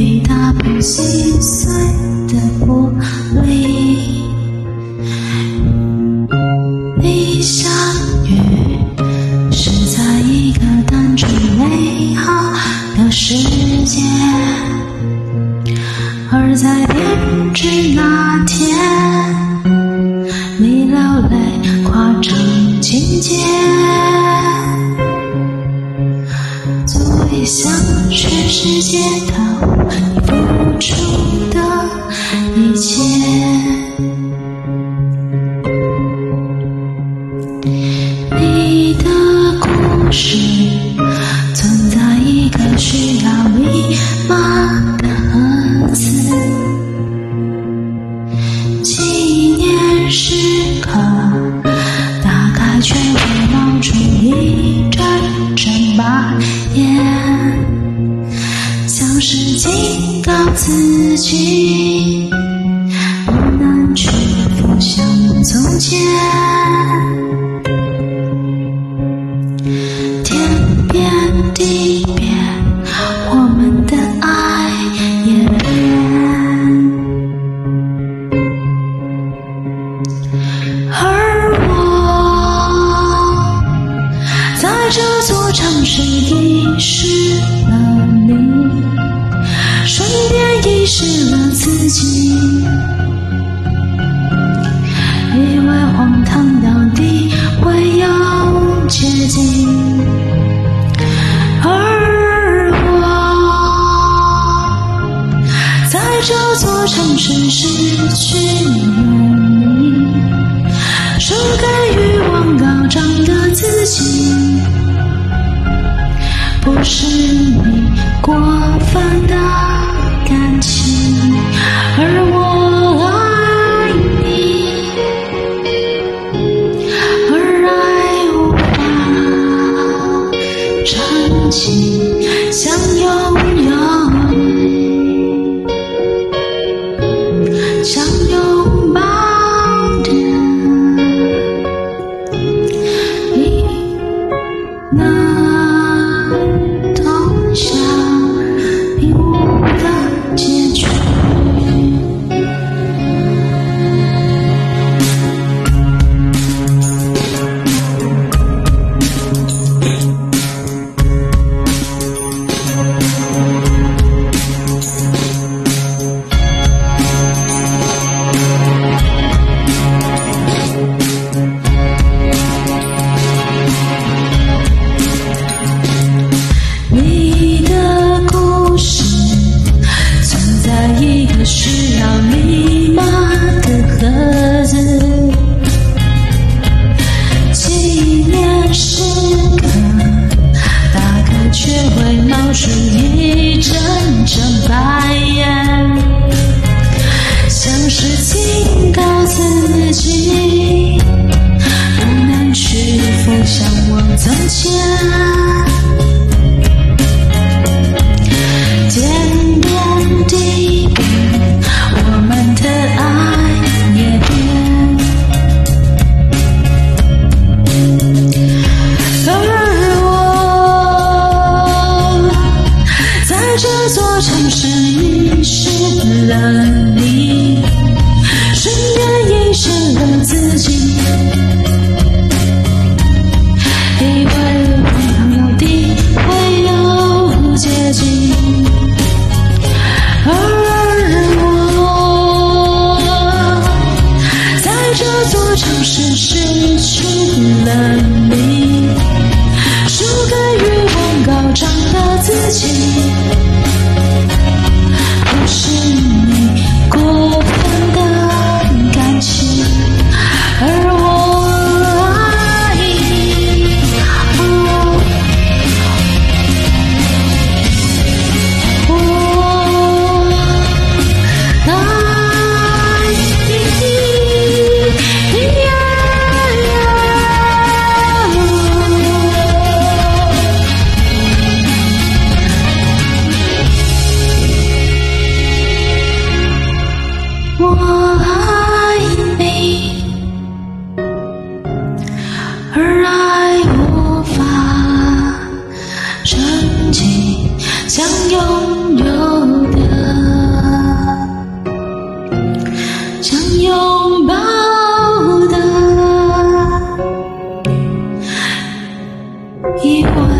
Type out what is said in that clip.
被打破心碎的玻璃，你相遇是在一个单纯美好的世界，而在变质那天，你老泪，夸张情节，足以向全世界道。中的一切，你的故事存在一个需要密码的盒子。纪念时刻，打开却会冒出一。自己，不能去浮想从前。迷失了自己，以为荒唐到底会有结局，而我在这座城市失去你，输给欲望高涨的自己，不是。ti. 数一阵阵白眼，像是警告自己不能屈服，向往从前。我尝试失去了你输给欲望高涨的自己。起想拥有的想拥抱的疑问